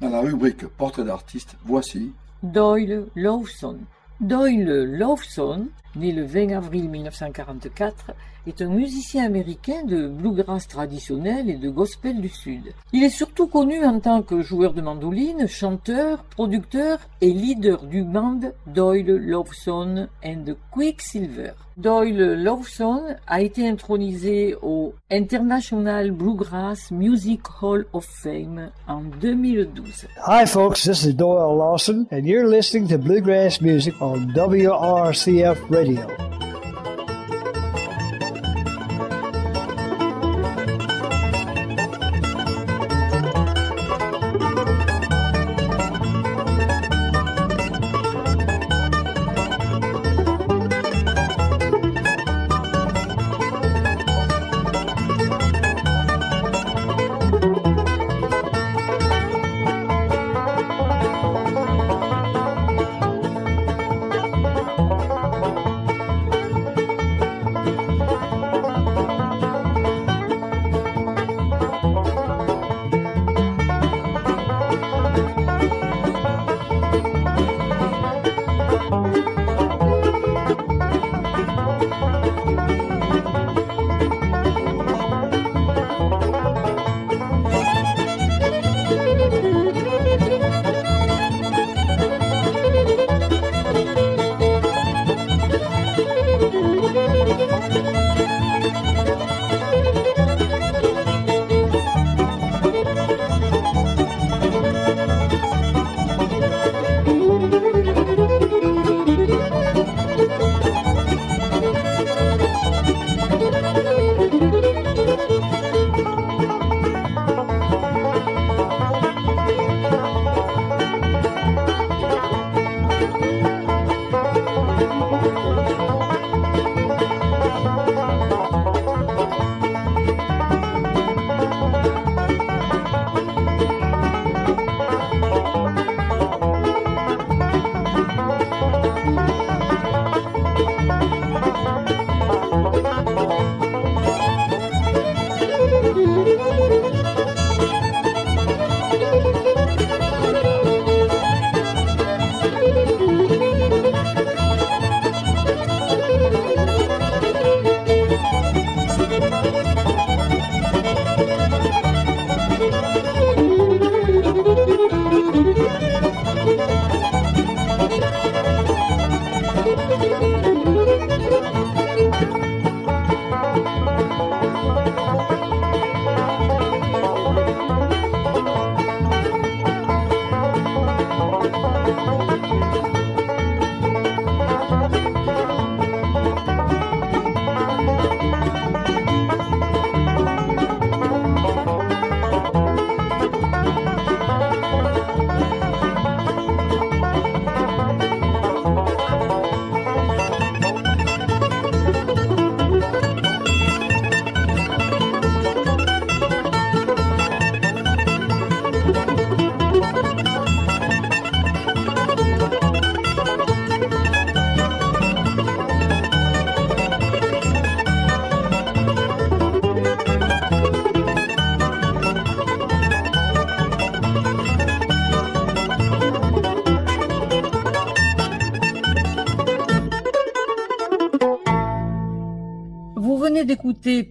Dans la rubrique Portrait d'artiste, voici Doyle Lawson. Doyle Lawson, né le 20 avril 1944, est un musicien américain de bluegrass traditionnel et de gospel du Sud. Il est surtout connu en tant que joueur de mandoline, chanteur, producteur et leader du band Doyle Lawson and Quicksilver. Doyle Lawson a été intronisé au International Bluegrass Music Hall of Fame en 2012. Hi folks, this is Doyle Lawson and you're listening to Bluegrass Music on WRCF Radio.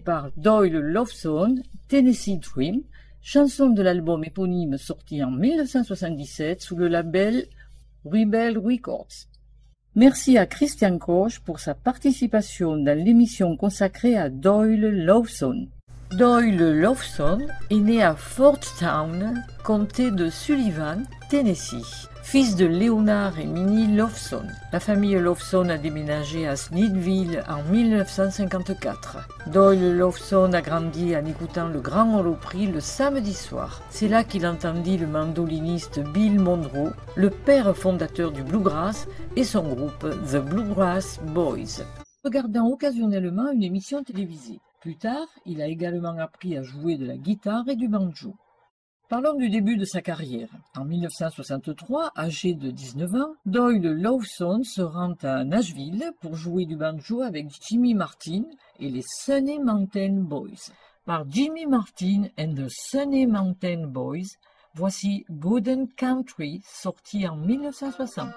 Par Doyle Loveson Tennessee Dream, chanson de l'album éponyme sorti en 1977 sous le label Rebel Records. Merci à Christian Koch pour sa participation dans l'émission consacrée à Doyle Lawson. Doyle Lawson est né à Fort Town, comté de Sullivan, Tennessee. Fils de Leonard et Minnie Lawson, la famille Lawson a déménagé à Smithville en 1954. Doyle Lawson a grandi en écoutant le Grand Holoprix le samedi soir. C'est là qu'il entendit le mandoliniste Bill Monroe, le père fondateur du bluegrass, et son groupe The Bluegrass Boys. Regardant occasionnellement une émission télévisée. Plus tard, il a également appris à jouer de la guitare et du banjo. Parlons du début de sa carrière. En 1963, âgé de 19 ans, Doyle Lawson se rend à Nashville pour jouer du banjo avec Jimmy Martin et les Sunny Mountain Boys. Par Jimmy Martin and the Sunny Mountain Boys, Voici Golden Country, sorti en 1960.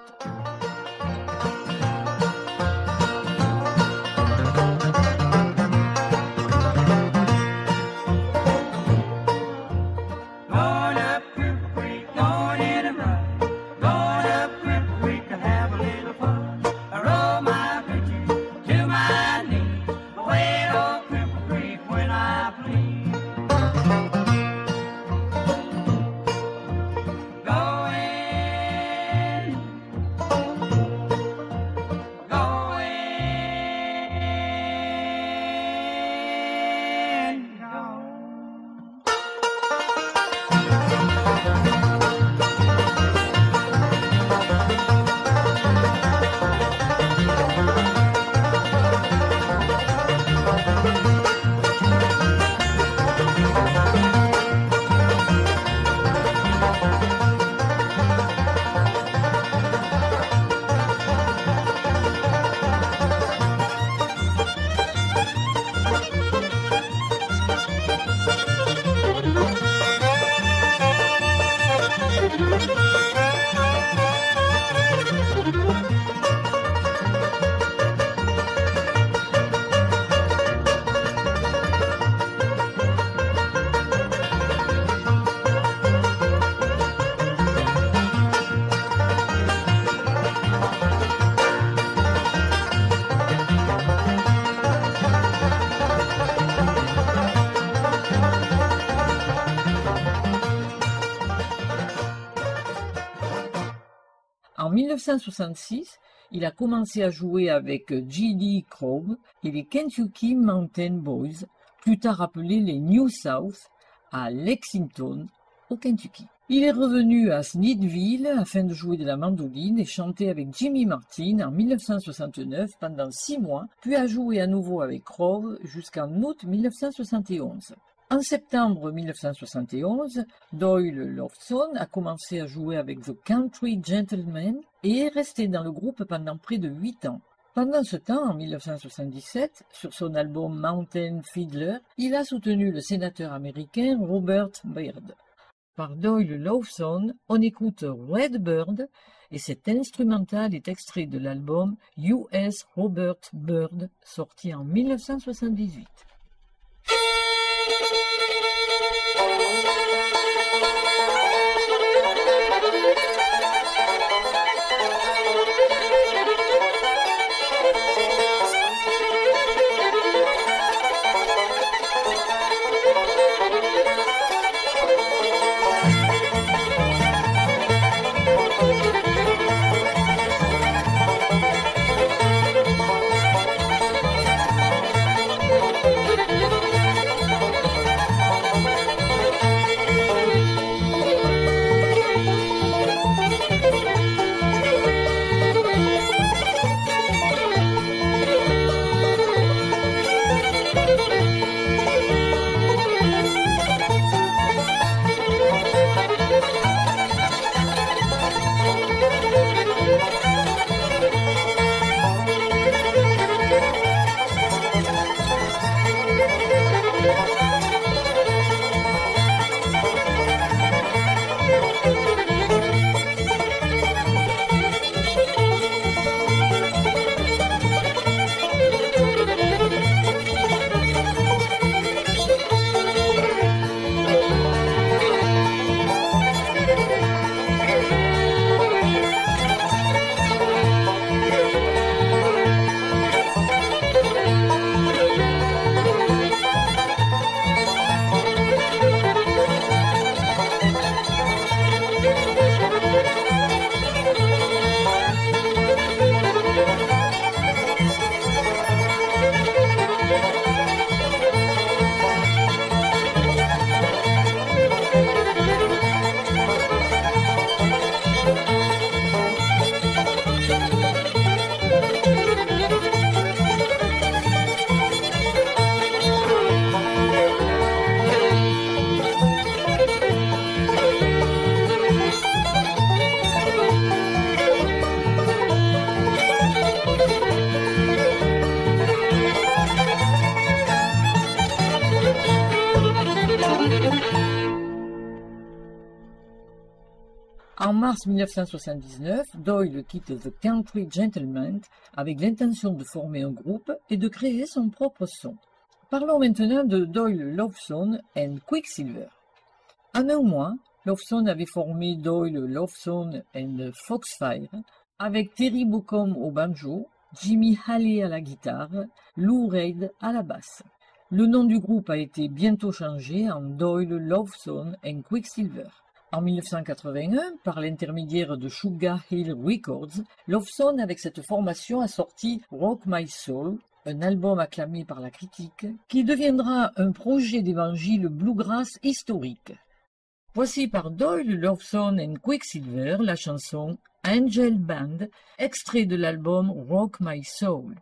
1966, il a commencé à jouer avec G.D. Crowe et les Kentucky Mountain Boys, plus tard appelés les New South, à Lexington, au Kentucky. Il est revenu à Smithville afin de jouer de la mandoline et chanter avec Jimmy Martin en 1969 pendant six mois, puis a joué à nouveau avec Crowe jusqu'en août 1971. En septembre 1971, Doyle Lofton a commencé à jouer avec The Country Gentlemen et est resté dans le groupe pendant près de huit ans. Pendant ce temps, en 1977, sur son album Mountain Fiddler, il a soutenu le sénateur américain Robert Byrd. Par Doyle Lawson, on écoute Redbird et cet instrumental est extrait de l'album US Robert Byrd sorti en 1978. Mars 1979, Doyle quitte The Country Gentleman avec l'intention de former un groupe et de créer son propre son. Parlons maintenant de Doyle Loveson and Quicksilver. En un mois, Loveson avait formé Doyle Loveson and Foxfire avec Terry Bocom au banjo, Jimmy Halley à la guitare, Lou Reid à la basse. Le nom du groupe a été bientôt changé en Doyle Loveson and Quicksilver. En 1981, par l'intermédiaire de Sugar Hill Records, Loveson avec cette formation a sorti Rock My Soul, un album acclamé par la critique, qui deviendra un projet d'évangile bluegrass historique. Voici par Doyle Loveson and Quicksilver la chanson Angel Band, extrait de l'album Rock My Soul.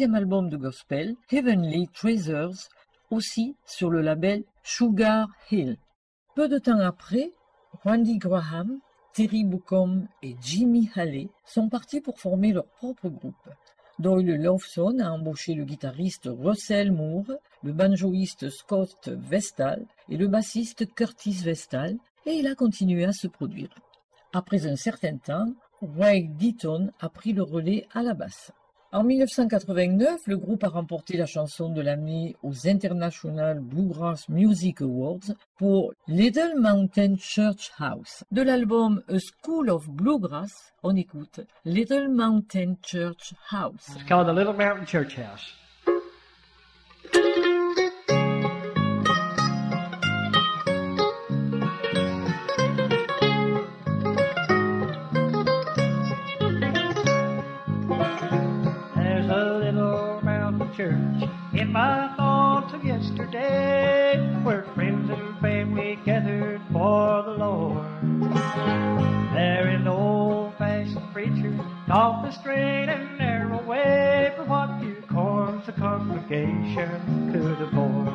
Deuxième album de gospel, Heavenly Treasures, aussi sur le label Sugar Hill. Peu de temps après, Randy Graham, Terry Buckham et Jimmy Halley sont partis pour former leur propre groupe. Doyle Loveson a embauché le guitariste Russell Moore, le banjoïste Scott Vestal et le bassiste Curtis Vestal, et il a continué à se produire. Après un certain temps, Ray Deaton a pris le relais à la basse. En 1989, le groupe a remporté la chanson de l'année aux International Bluegrass Music Awards pour Little Mountain Church House. De l'album A School of Bluegrass, on écoute Little Mountain Church House. It's the Little Mountain Church House. church. my I thought of yesterday, where friends and family gathered for the Lord, there an old-fashioned preacher taught the straight and narrow way for what few corns the congregation could afford.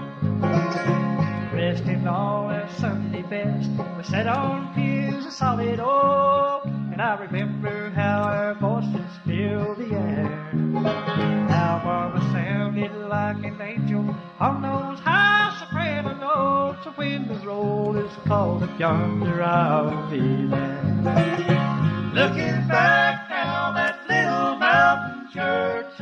Rest in all our Sunday best, we sat on pews of solid oak, and I remember how our voices how Barbara sounded like an angel on those high soprano notes. The roll is called up yonder, I'll be there. Looking back now, that little mountain church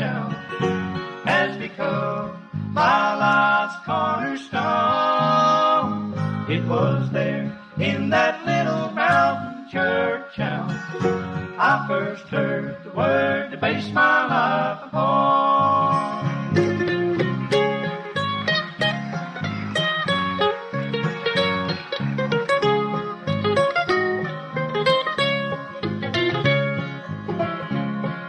has become my life's cornerstone. It was there in that little mountain church town I first heard word to base my life upon.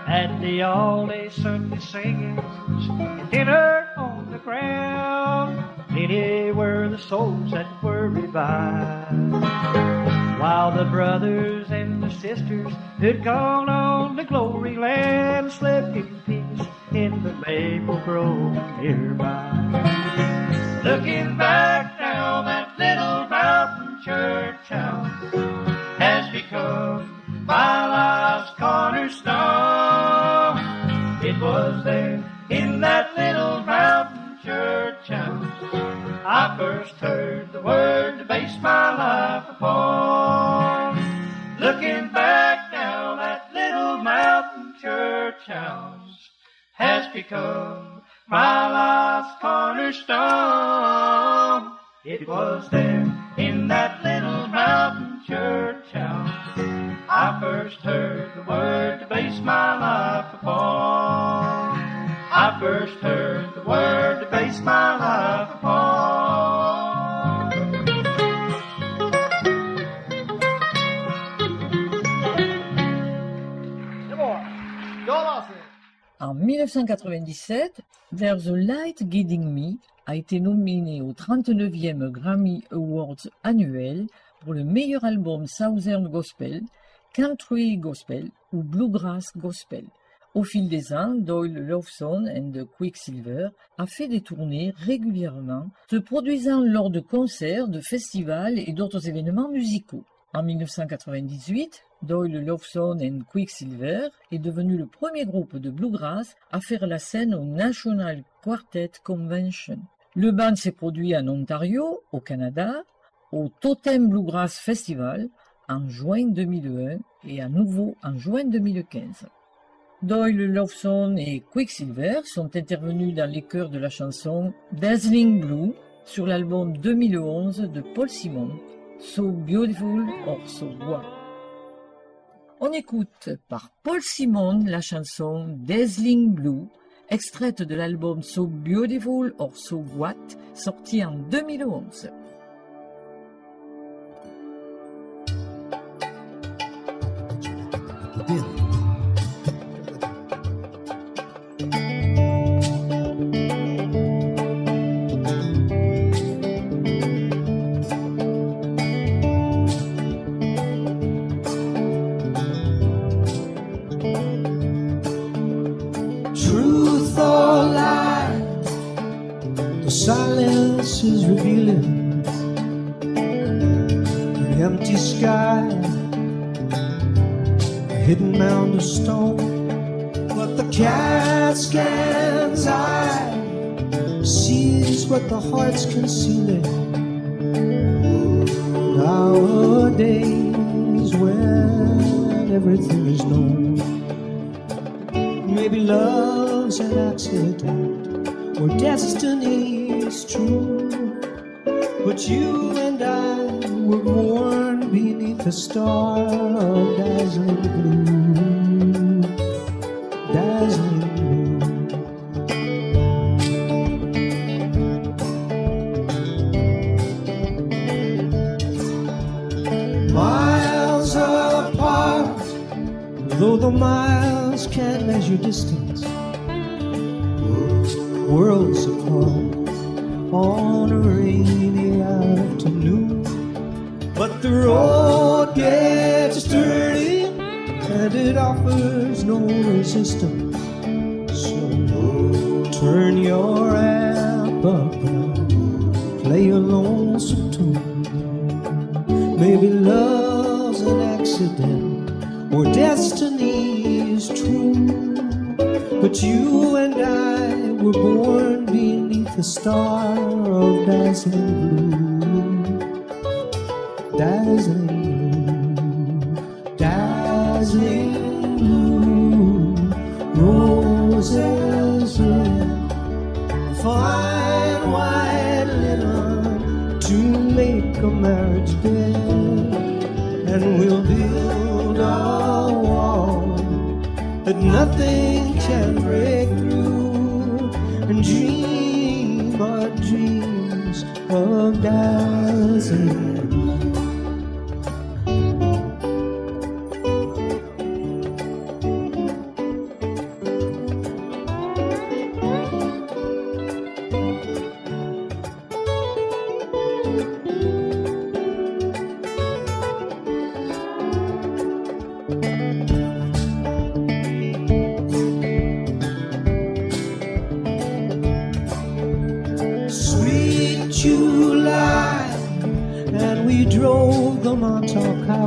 At the all-day Sunday singings and dinner on the ground, many were the souls that were revived. While the brothers and the sisters who'd gone grove nearby. Cornerstone. It was there 1997, There's a Light Guiding Me a été nominé au 39e Grammy Awards annuel pour le meilleur album Southern Gospel, Country Gospel ou Bluegrass Gospel. Au fil des ans, Doyle Loveson and the Quicksilver a fait des tournées régulièrement, se produisant lors de concerts, de festivals et d'autres événements musicaux. En 1998, Doyle Loveson and Quicksilver est devenu le premier groupe de bluegrass à faire la scène au National Quartet Convention. Le band s'est produit en Ontario, au Canada, au Totem Bluegrass Festival en juin 2001 et à nouveau en juin 2015. Doyle Loveson et Quicksilver sont intervenus dans les chœurs de la chanson Dazzling Blue sur l'album 2011 de Paul Simon, So Beautiful or So What. On écoute par Paul Simon la chanson Dazzling Blue, extraite de l'album So Beautiful or So What, sorti en 2011. Truth But you and I were born beneath a star of dazzling blue. Dazzling blue. Miles apart, though the miles can't measure distance. Worlds apart on a rainy it offers no resistance.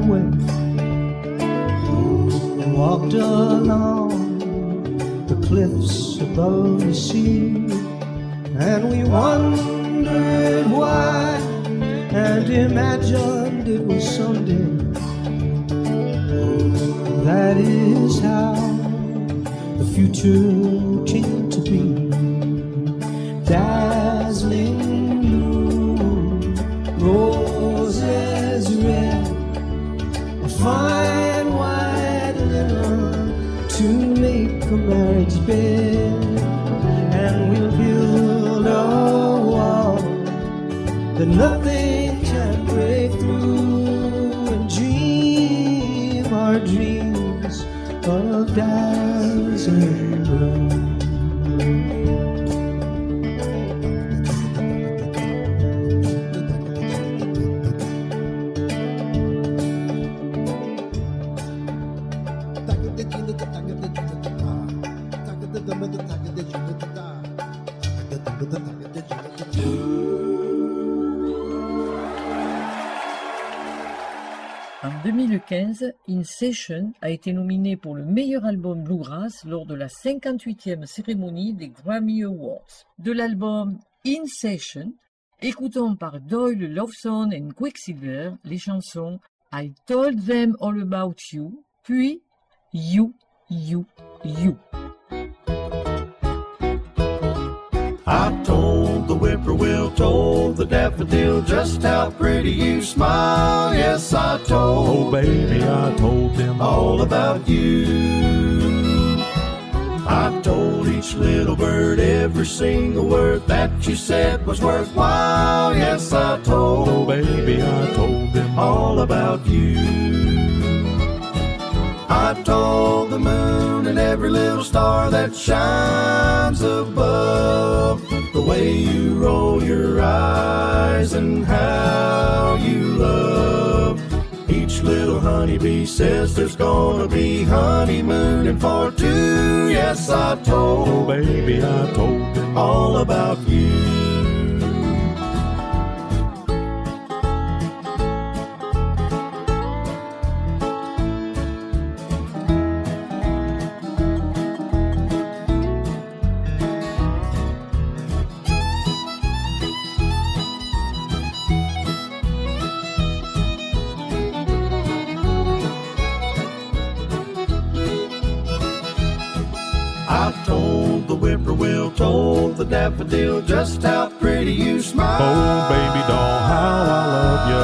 And walked along the cliffs above the sea, and we wondered why and imagined it was someday. That is how the future A été nominé pour le meilleur album bluegrass lors de la 58e cérémonie des Grammy Awards. De l'album In Session, écoutons par Doyle Loveson et Quicksilver les chansons I Told Them All About You, puis You, You, You. I told the whippoorwill, told the daffodil just how pretty you smile. Yes, I told. Oh, baby, I told them all about you. I told each little bird every single word that you said was worthwhile. Yes, I told. Oh, baby, I told them all about you. I told the moon and every little star that shines above the way you roll your eyes and how you love. Each little honeybee says there's gonna be honeymooning for two. Yes, I told. Oh, baby, I told all about you. The just how pretty you smile. Oh, baby doll, how I love ya.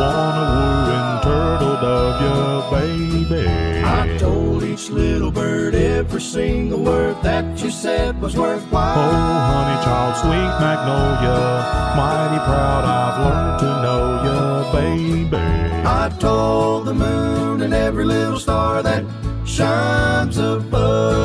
Wanna woo and turtle dove ya, baby. I told each little bird every single word that you said was worthwhile. Oh, honey child, sweet magnolia. Mighty proud I've learned to know ya, baby. I told the moon and every little star that shines above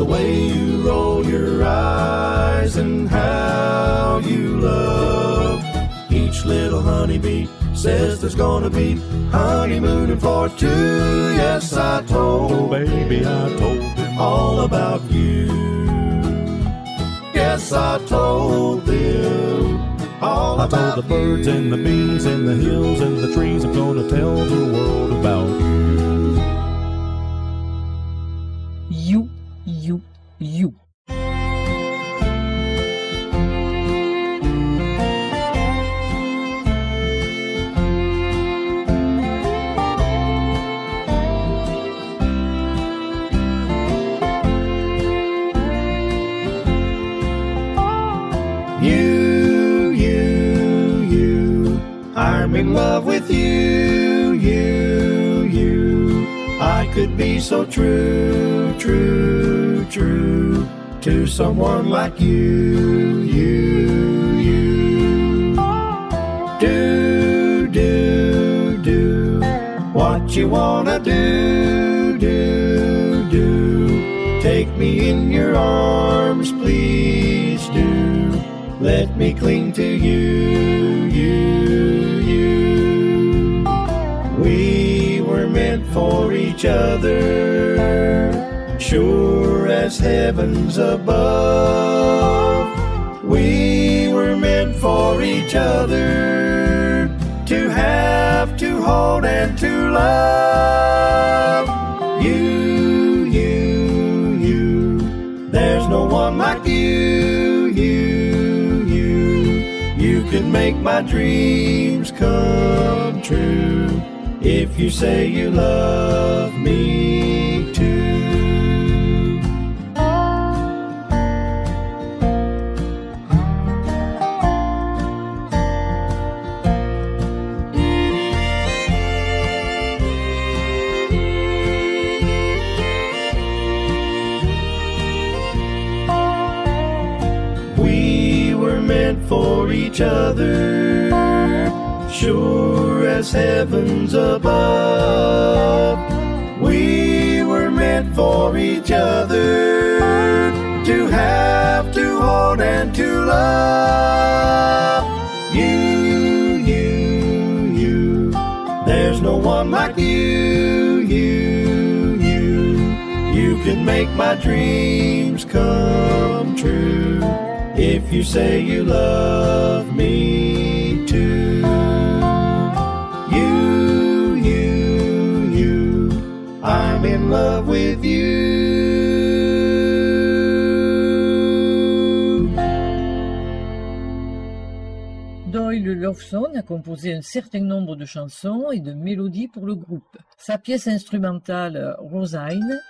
the way you roll your eyes and how you love each little honeybee Says there's gonna be honeymooning for two. Yes, I Oh, told baby, I told him all about you. Yes, I told them all I about told the birds you. and the bees and the hills and the trees I'm gonna tell the world about you. So true, true, true to someone like you, you, you. Do, do, do what you wanna do, do, do. Take me in your arms, please do. Let me cling to you, you, you. For each other, sure as heavens above. We were meant for each other, to have, to hold, and to love. You, you, you. There's no one like you, you, you. You can make my dreams come true if you say you love me too. We were meant for each other, sure as heavens above. We were meant for each other, to have, to hold, and to love. You, you, you. There's no one like you, you, you. You can make my dreams come true if you say you love me too. Love. Doyle Lawson a composé un certain nombre de chansons et de mélodies pour le groupe. Sa pièce instrumentale Rosine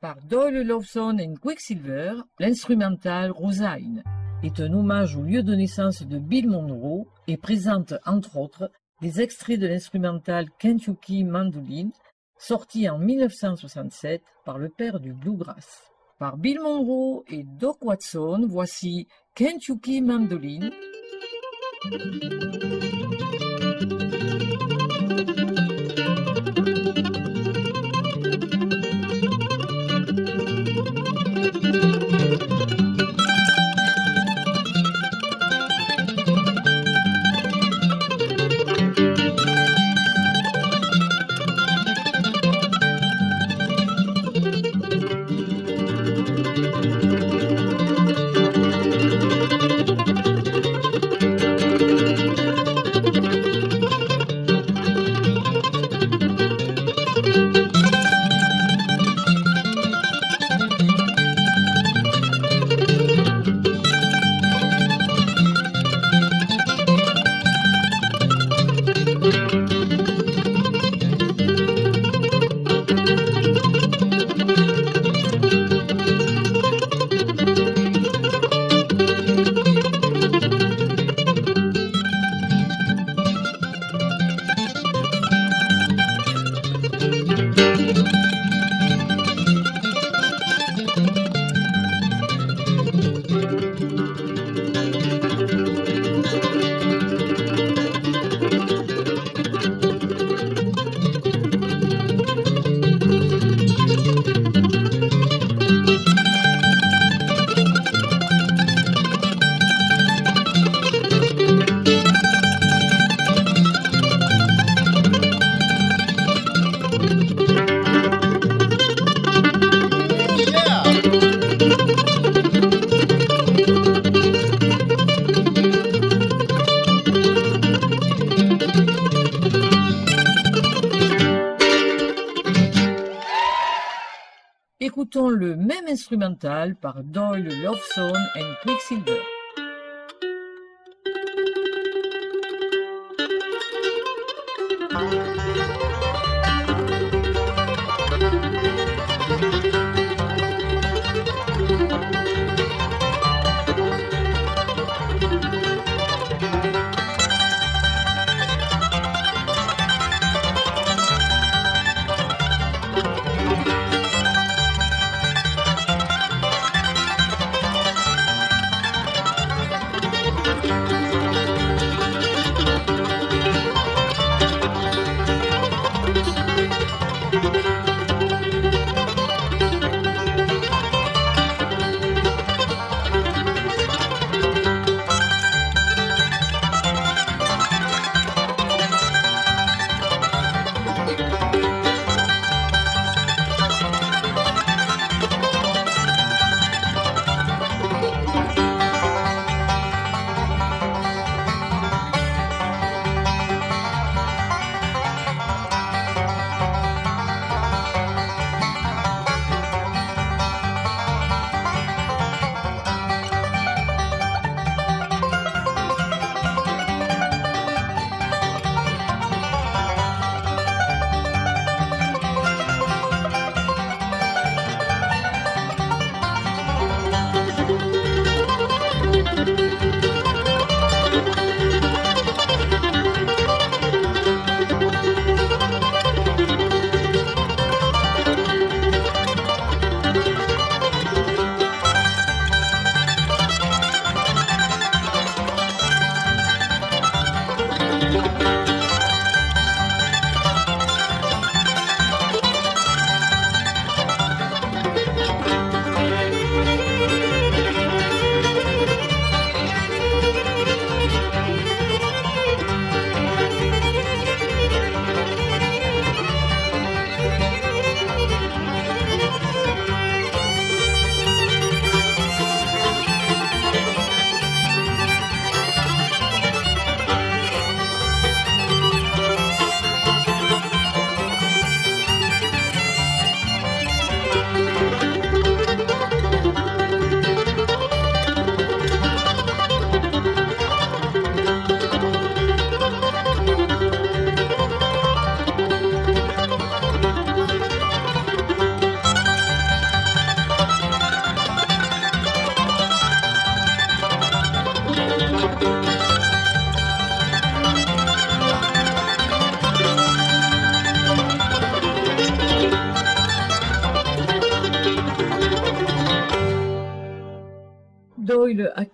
par Doyle Lawson et Quicksilver l'instrumental Rosine est un hommage au lieu de naissance de Bill Monroe et présente entre autres des extraits de l'instrumental Kentucky Mandolin sorti en 1967 par le père du bluegrass. Par Bill Monroe et Doc Watson, voici Kentucky Mandolin. Instrumental par Doyle Loveson and Quicksilver.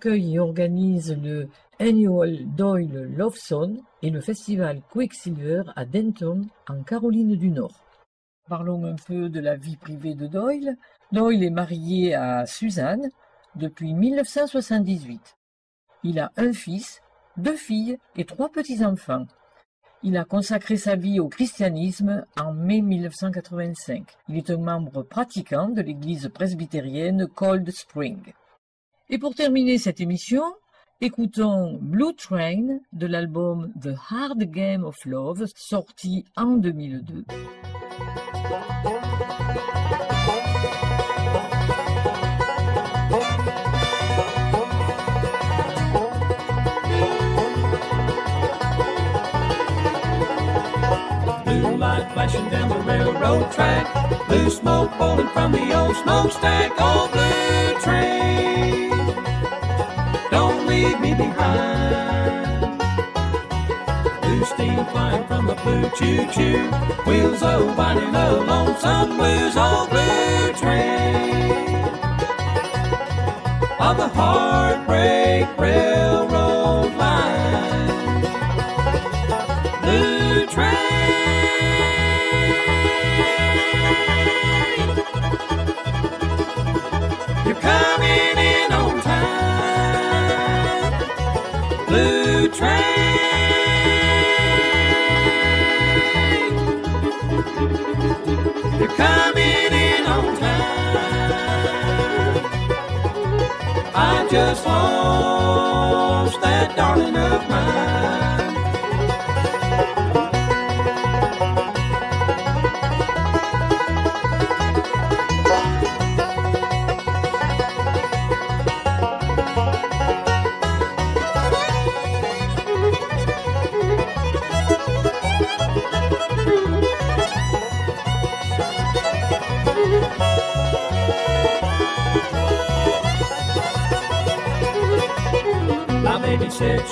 Accueille et organise le Annual Doyle Love Song et le festival Quicksilver à Denton, en Caroline du Nord. Parlons un peu de la vie privée de Doyle. Doyle est marié à Suzanne depuis 1978. Il a un fils, deux filles et trois petits-enfants. Il a consacré sa vie au christianisme en mai 1985. Il est un membre pratiquant de l'église presbytérienne Cold Spring. Et pour terminer cette émission, écoutons Blue Train de l'album The Hard Game of Love sorti en 2002. Blue light flashing down the railroad track. Blue smoke rolling from the old smokestack. Oh, blue train, leave me behind. Blue steam flying from the blue choo-choo. Wheels oh winding a lonesome blues. old blue train of the heartbreak railroad line. Blue train. You're coming in on time. I just lost that darling of mine.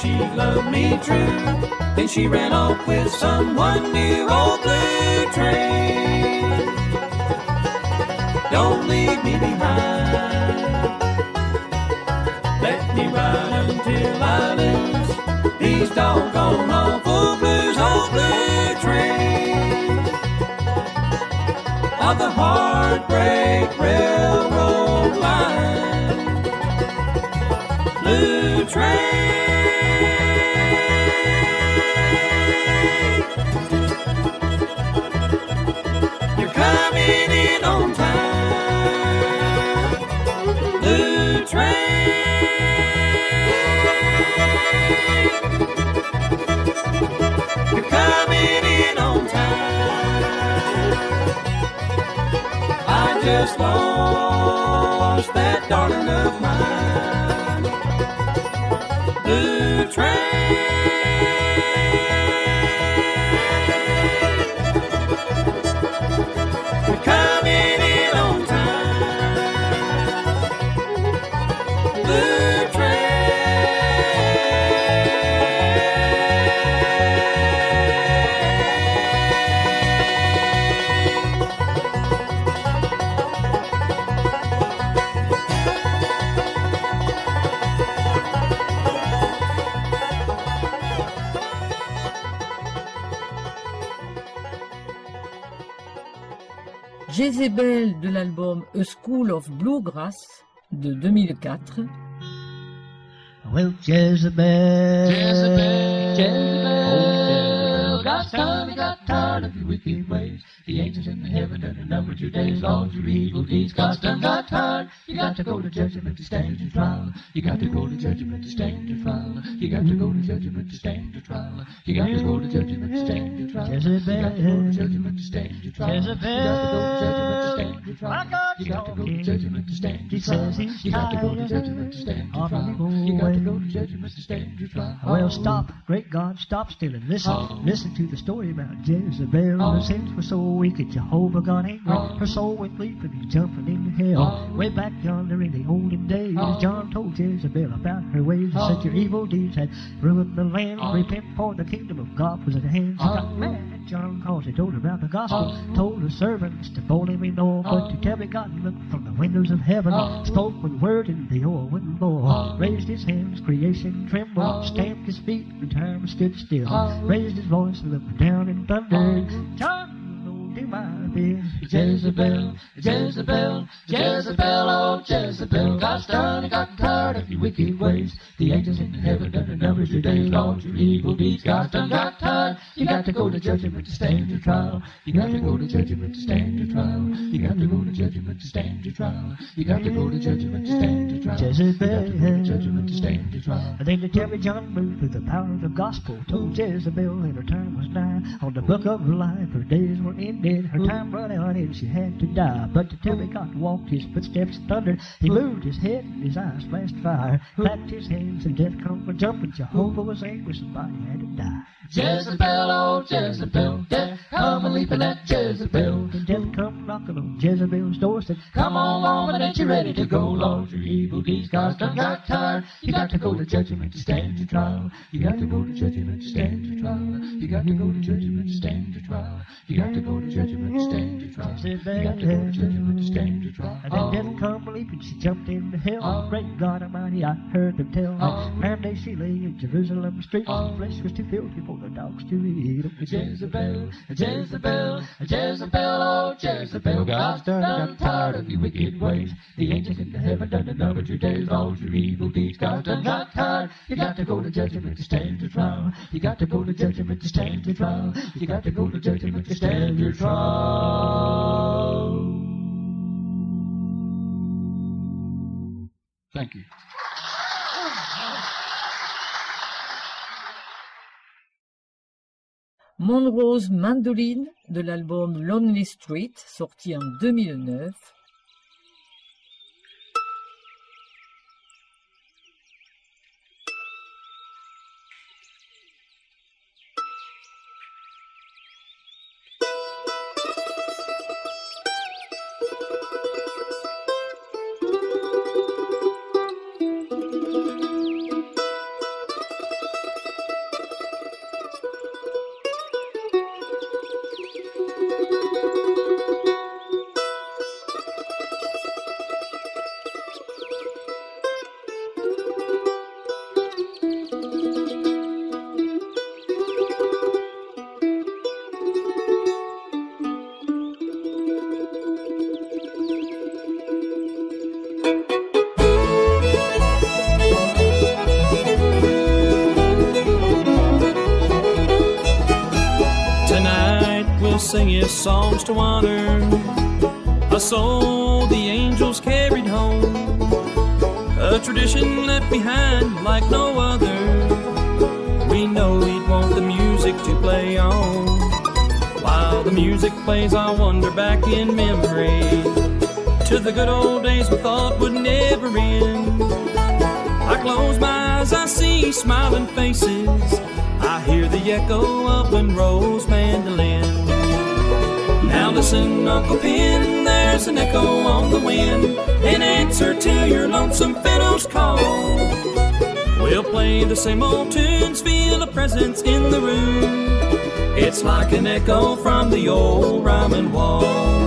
She loved me true. Then she ran off with someone new. old blue train. Don't leave me behind. Let me ride until I lose these doggone awful blues. Oh, blue train. Of the heartbreak railroad line. Blue train. Just lost that darling of mine. Blue train. Jezebel de l'album A School of Bluegrass de 2004. Well, Jezebel. Jezebel, Jezebel, got tired, got tired of your wicked ways. The angels in heaven done numbered your days, all your evil deeds. God's. You got to go to judgment to stand your trial. You got to go to judgment to stand your trial. You got to go to judgment to stand your trial. You got to go to judgment to stand your trial. Jezebel. You got to go to judgment to stand your trial. Jezebel. You got to go to judgment to stand your trial. You got to go to judgment to stand your trial. You got to go to judgment to stand your trial. You got to go to judgment to stand your trial. Well, stop, great God, stop stealing. Listen, Oh. listen to the story about Jezebel. Oh. Her sins were so wicked, Jehovah got angry. Oh. Her soul went leaping and jumping into hell. Oh. Way back yonder in the olden days, Oh. John told Jezebel about her ways Oh. your evil deeds had ruined the land. Oh. Repent, for the kingdom of God was at hand. She got Oh. mad, John cause he told her about the gospel. Oh. Told her servants to boldly me no, but oh. to tell me God looked from the windows of heaven. Oh. Spoke with word and the oil wouldn't blow. Raised his hands, creation trembled. Stamped his feet, and time stood still. Raised his voice, and looked down and thundered. John, my. Jezebel, Jezebel, Jezebel, oh Jezebel. God's done and gotten tired of your wicked ways. The angels in heaven done the numbers your days, Lord, your evil deeds. God's done got tired. You got to go to judgment to stand your trial. You got to go to judgment to stand your trial. You got to go to judgment to stand your trial. You got to go to judgment to stand your trial. You got to go to judgment to stand your trial. To tell me John moved through the power of the gospel. Told Jezebel and her time was nigh. On the book of life, her days were ended. Her time run on and she had to die. But tell me God walked his footsteps thundered. He moved his head and his eyes flashed fire. Clapped his hands and death come for jumping. Jehovah was angry, somebody had to die. Jezebel, oh Jezebel, death come a leaping at Jezebel. And death come knocking on Jezebel's door. Said, Come on, woman, ain't you ready to go, Lord? Your evil deeds, God's done got tired. You got to go to judgment to stand your trial. You got to go to judgment to stand your trial. You got to go to judgment to stand your trial. You got to go to judgment to stand your trial. You got to go to judgment to stand your trial. And then death come leaping, she jumped into hell. Oh. Great God Almighty, I heard them tell. Man, day she lay in Jerusalem streets. Oh. Flesh was too filthy for the dogs to eat. Jezebel, Jezebel, Jezebel, oh Jezebel, God's done tired of your wicked ways. The angels in the heaven done the numbered your days, all your evil deeds. God's done got tired. You got to go to judgment to stand your trial. You got to go to judgment to stand your trial. You got to go to judgment to stand your trial. Thank you. Monroe's Mandoline de l'album Lonely Street, sorti en 2009. Tonight we'll sing his songs to honor a soul the angels carried home. A tradition left behind like no other. We know he'd want the music to play on. While the music plays, I wander back in memory to the good old days we thought would never end. I close my eyes, I see smiling faces. I hear the echo of Monroe's mandolin. Listen, Uncle Pin, there's an echo on the wind, an answer to your lonesome fiddle's call. We'll play the same old tunes, feel a presence in the room. It's like an echo from the old Ryman walls.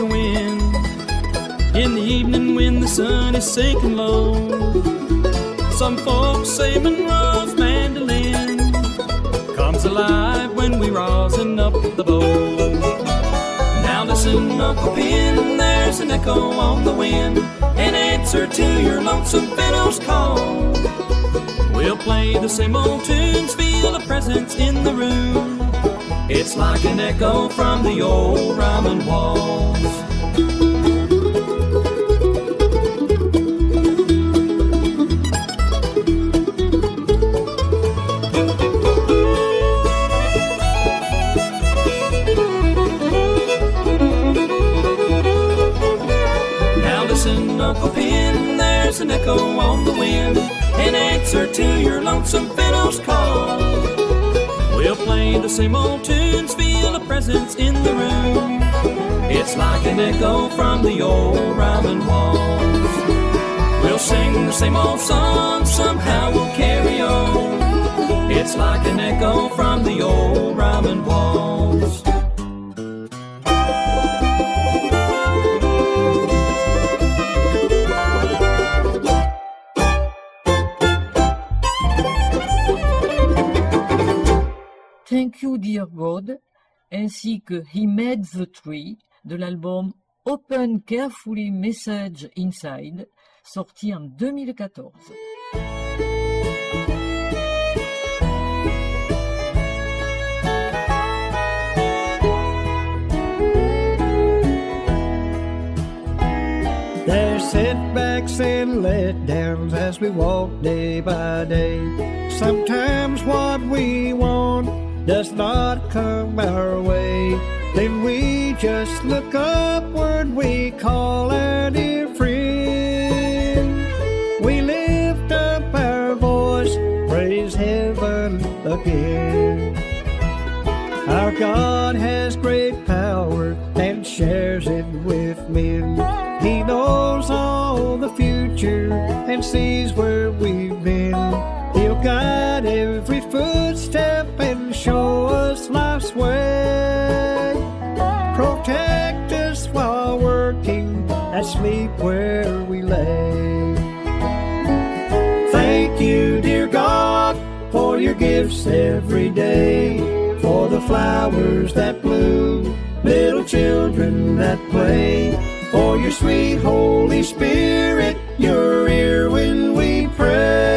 In the evening when the sun is sinking low, some folks say Monroe's mandolin comes alive when we rosin up the bow. Now listen, Uncle Pin, there's an echo on the wind, an answer to your lonesome fiddle's call. We'll play the same old tunes, feel a presence in the room. It's like an echo from the old Ryman walls. Same old tunes, feel a presence in the room. It's like an echo from the old Ryman walls. We'll sing the same old song, somehow we'll carry on. It's like an echo from the old Ryman walls. Que He Made the Tree de l'album Open Carefully Message Inside, sorti en 2014. There's setbacks and letdowns as we walk day by day. Sometimes what we want does not come our way. Then we just look upward, we call our dear friend. We lift up our voice, praise heaven again. Our God has great power and shares it with men. He knows all the future and sees where we've been. Guide every footstep and show us life's way. Protect us while working and sleep where we lay. Thank you, dear God, for your gifts every day. For the flowers that bloom, little children that play. For your sweet Holy Spirit, your ear when we pray.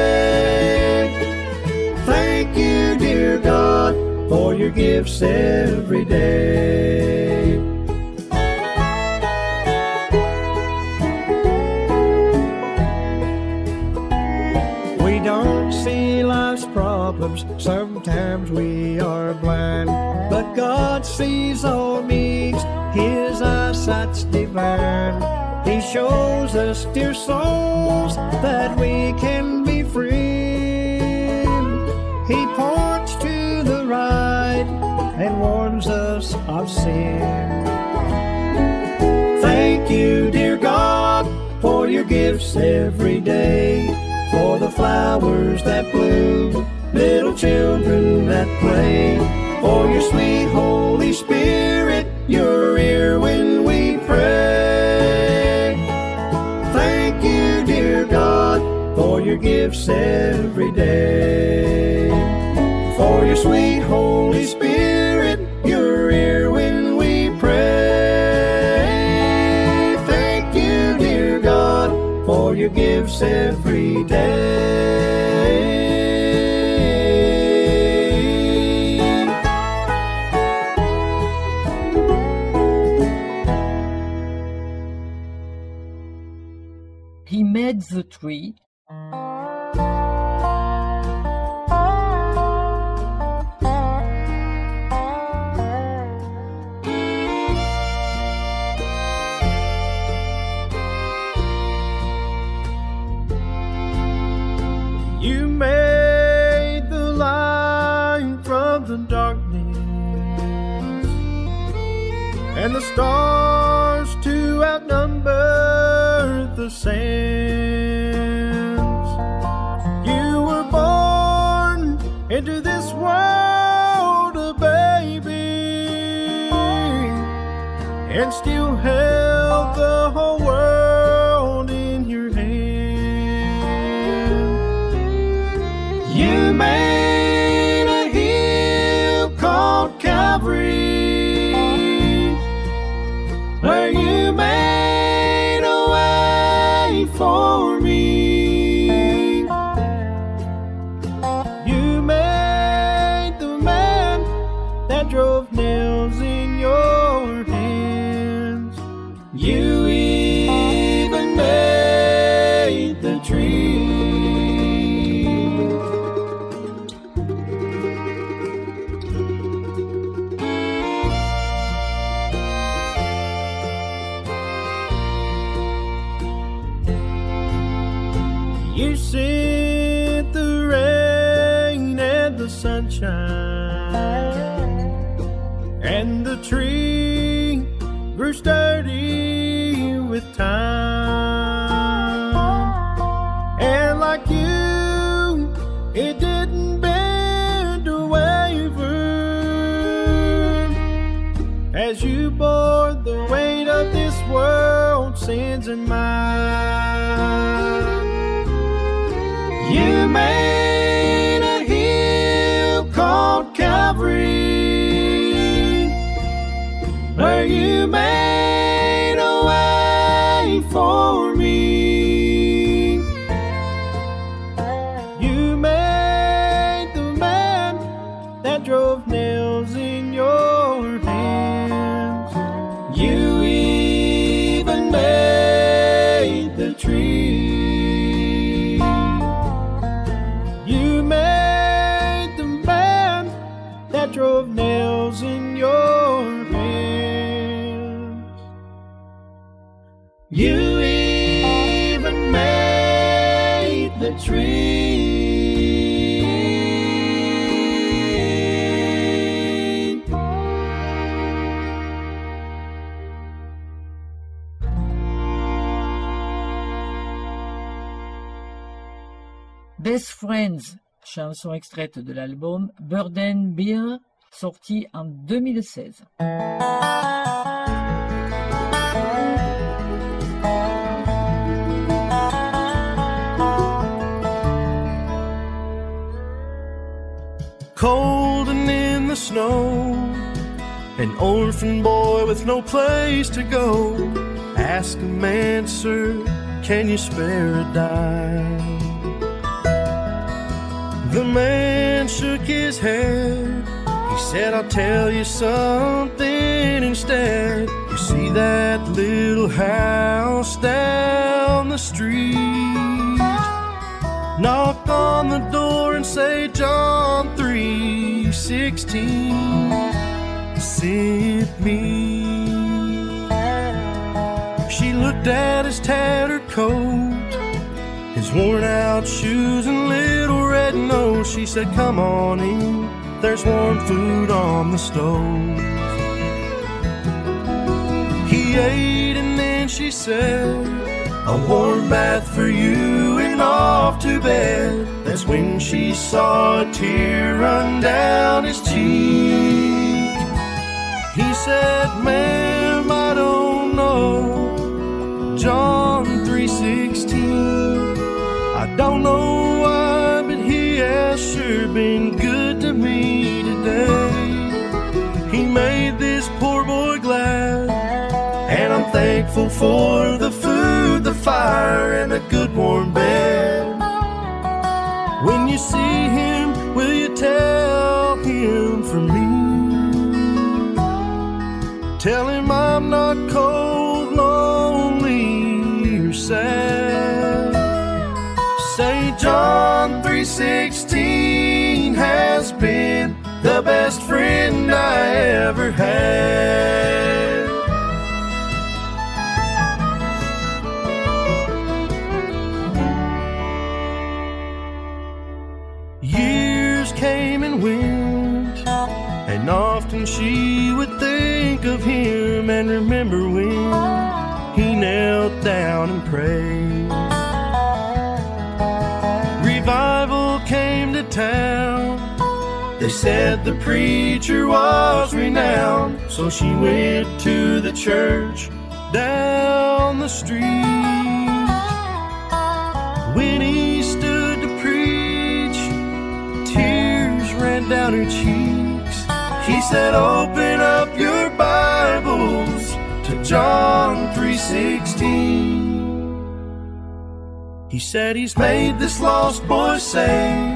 Your gifts every day. We don't see life's problems, sometimes we are blind. But God sees all needs, His eyesight's divine. He shows us, dear souls, that we can be free. He right and warns us of sin. Thank you, dear God, for your gifts every day. For the flowers that bloom, little children that play. For your sweet Holy Spirit, your ear when we pray. Thank you, dear God, for your gifts every day. For your sweet Holy Spirit, for every day. He Made the Tree, stars to outnumber the sands. You were born into this world a baby and still held grew sturdy with time. And like you, it didn't bend or waver as you bore the weight of this world's sins and mine. You made a hill called Calvary, where Friends, chanson extraite de l'album Burden Beer, sorti en 2016. cold and in the snow. An orphan boy with no place to go. Ask a man, sir, can you spare a dime? The man shook his head. He said, I'll tell you something instead. You see that little house down the street? Knock on the door and say John 3 16 sent me. She looked at his tattered coat, his worn out shoes, and little red nose. She said, Come on in, there's warm food on the stove. He ate and then she said, a warm bath for you and off to bed. That's when she saw a tear run down his cheek. He said, Ma'am, I don't know. John 3:16. I don't know sure been good to me today. He made this poor boy glad. And I'm thankful for the food, the fire, and a good warm bed. When you see him, will you tell him from me? Tell him I'm not cold, John 3:16 has been the best friend I ever had. Years came and went, and often she would think of him and remember when he knelt down and prayed. Town. They said the preacher was renowned, so she went to the church down the street. When he stood to preach, tears ran down her cheeks. He said, "Open up your Bibles to John 3:16." He said he's made this lost boy saved,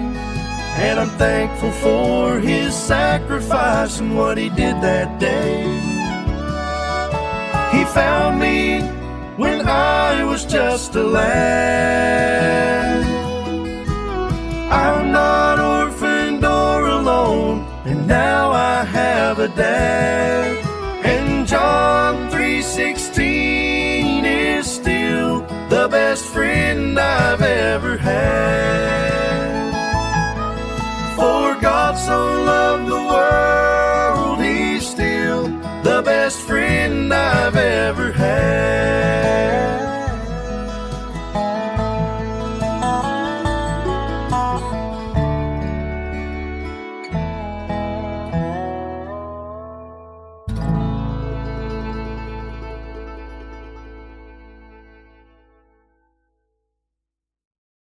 and I'm thankful for his sacrifice and what he did that day. He found me when I was just a lad. I'm not orphaned or alone, and now I have a dad. And John 3:16 is still the best friend I've ever had. For God so loved the world, He's still the best friend I've ever had.